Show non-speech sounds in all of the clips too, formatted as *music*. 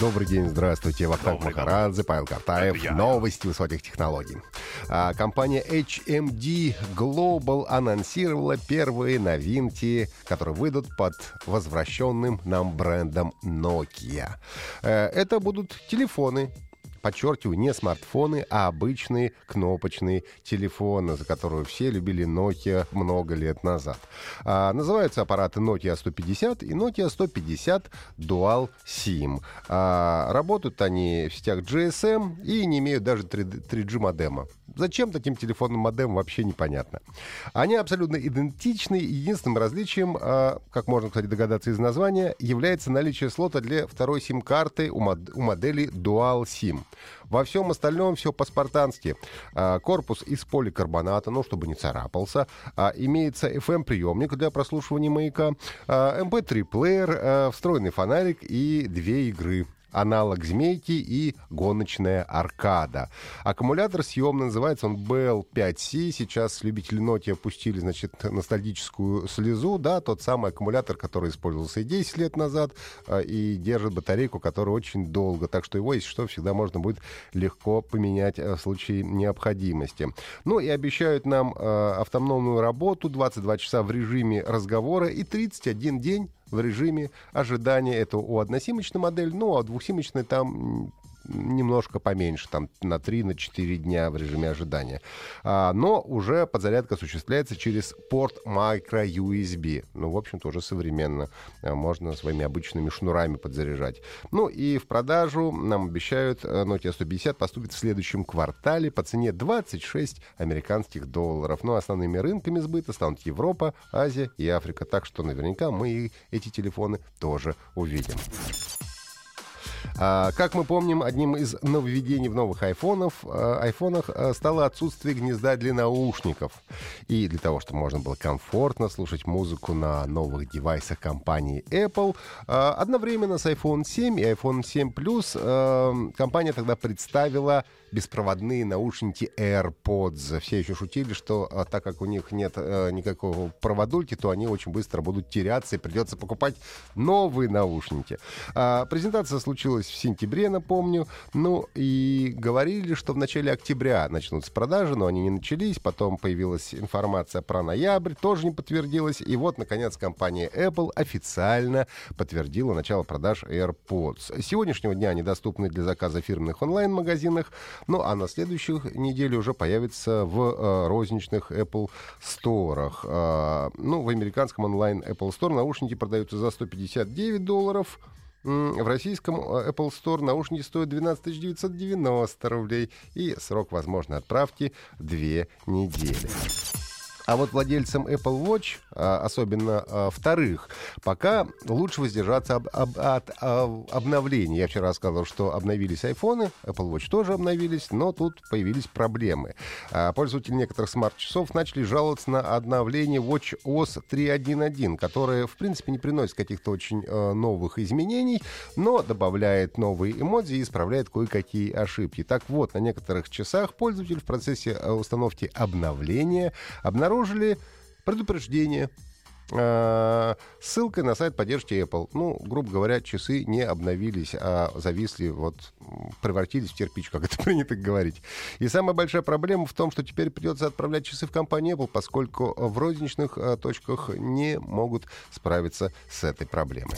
Добрый день, здравствуйте. Вахтанг Махарадзе, Павел Картаев. Новости высоких технологий. А, компания HMD Global анонсировала первые новинки, которые выйдут под возвращенным нам брендом Nokia. Э, это будут телефоны подчеркиваю, не смартфоны, а обычные кнопочные телефоны, за которые все любили Nokia много лет назад. А, называются аппараты Nokia 150 и Nokia 150 Dual SIM. А, работают они в сетях GSM и не имеют даже 3G модема. Зачем таким телефонным модем вообще непонятно. Они абсолютно идентичны. Единственным различием, а, как можно, кстати, догадаться из названия, является наличие слота для второй сим-карты у, мод- у модели Dual SIM. Во всем остальном все по-спартански. А, корпус из поликарбоната, ну, чтобы не царапался. А, имеется FM-приемник для прослушивания маяка, MP3-плеер, а, встроенный фонарик и две игры аналог «Змейки» и гоночная «Аркада». Аккумулятор съемный, называется он BL5C. Сейчас любители Nokia опустили, значит, ностальгическую слезу. Да, тот самый аккумулятор, который использовался и 10 лет назад, а, и держит батарейку, которая очень долго. Так что его, если что, всегда можно будет легко поменять а, в случае необходимости. Ну и обещают нам э, автономную работу 22 часа в режиме разговора и 31 день в режиме ожидания. Это у односимочной модели, ну, а двухсимочной там немножко поменьше, там на 3-4 дня в режиме ожидания. А, но уже подзарядка осуществляется через порт micro USB. Ну, в общем-то, уже современно. А, можно своими обычными шнурами подзаряжать. Ну и в продажу нам обещают э, Nokia 150 поступит в следующем квартале по цене 26 американских долларов. Но основными рынками сбыта станут Европа, Азия и Африка. Так что наверняка мы эти телефоны тоже увидим. А, как мы помним, одним из нововведений в новых айфонов, а, айфонах а, стало отсутствие гнезда для наушников. И для того, чтобы можно было комфортно слушать музыку на новых девайсах компании Apple, одновременно с iPhone 7 и iPhone 7 Plus компания тогда представила беспроводные наушники AirPods. Все еще шутили, что а, так как у них нет а, никакого проводульки, то они очень быстро будут теряться и придется покупать новые наушники. А, презентация случилась в сентябре, напомню. Ну и говорили, что в начале октября начнутся продажи, но они не начались. Потом появилась информация про ноябрь, тоже не подтвердилась. И вот, наконец, компания Apple официально подтвердила начало продаж AirPods. С сегодняшнего дня они доступны для заказа в фирменных онлайн-магазинах. Ну, а на следующих неделе уже появится в э, розничных Apple сторах. Э, ну, в американском онлайн Apple Store наушники продаются за 159 долларов. В российском э, Apple Store наушники стоят 12 990 рублей. И срок возможной отправки 2 недели. А вот владельцам Apple Watch, а, особенно а, вторых, пока лучше воздержаться об, об, от об, обновлений. Я вчера сказал, что обновились айфоны, Apple Watch тоже обновились, но тут появились проблемы. А, пользователи некоторых смарт-часов начали жаловаться на обновление Watch OS 3.1.1, которое, в принципе, не приносит каких-то очень новых изменений, но добавляет новые эмодзи и исправляет кое-какие ошибки. Так вот, на некоторых часах пользователь в процессе установки обновления обнаружил обнаружили предупреждение э, ссылкой на сайт поддержки Apple. Ну, грубо говоря, часы не обновились, а зависли, вот, превратились в кирпич, как это *laughs* принято говорить. И самая большая проблема в том, что теперь придется отправлять часы в компанию Apple, поскольку в розничных э, точках не могут справиться с этой проблемой.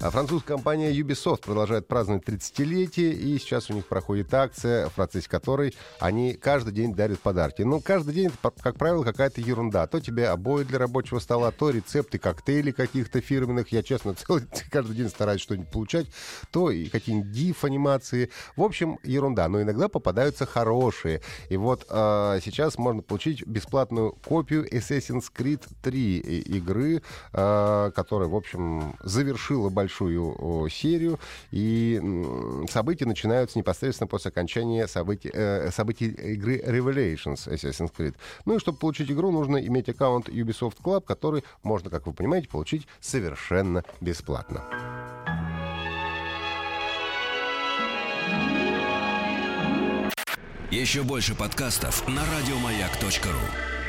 А французская компания Ubisoft продолжает праздновать 30-летие, и сейчас у них проходит акция, в процессе которой они каждый день дарят подарки. Ну, каждый день, это, как правило, какая-то ерунда. То тебе обои для рабочего стола, то рецепты коктейлей каких-то фирменных. Я, честно, *laughs* целый, каждый день стараюсь что-нибудь получать. То и какие-нибудь диф-анимации. В общем, ерунда. Но иногда попадаются хорошие. И вот э, сейчас можно получить бесплатную копию Assassin's Creed 3 игры, э, которая, в общем, завершила большой большую серию, и события начинаются непосредственно после окончания событий, э, событий игры Revelations Assassin's Creed. Ну и чтобы получить игру, нужно иметь аккаунт Ubisoft Club, который можно, как вы понимаете, получить совершенно бесплатно. Еще больше подкастов на радиомаяк.ру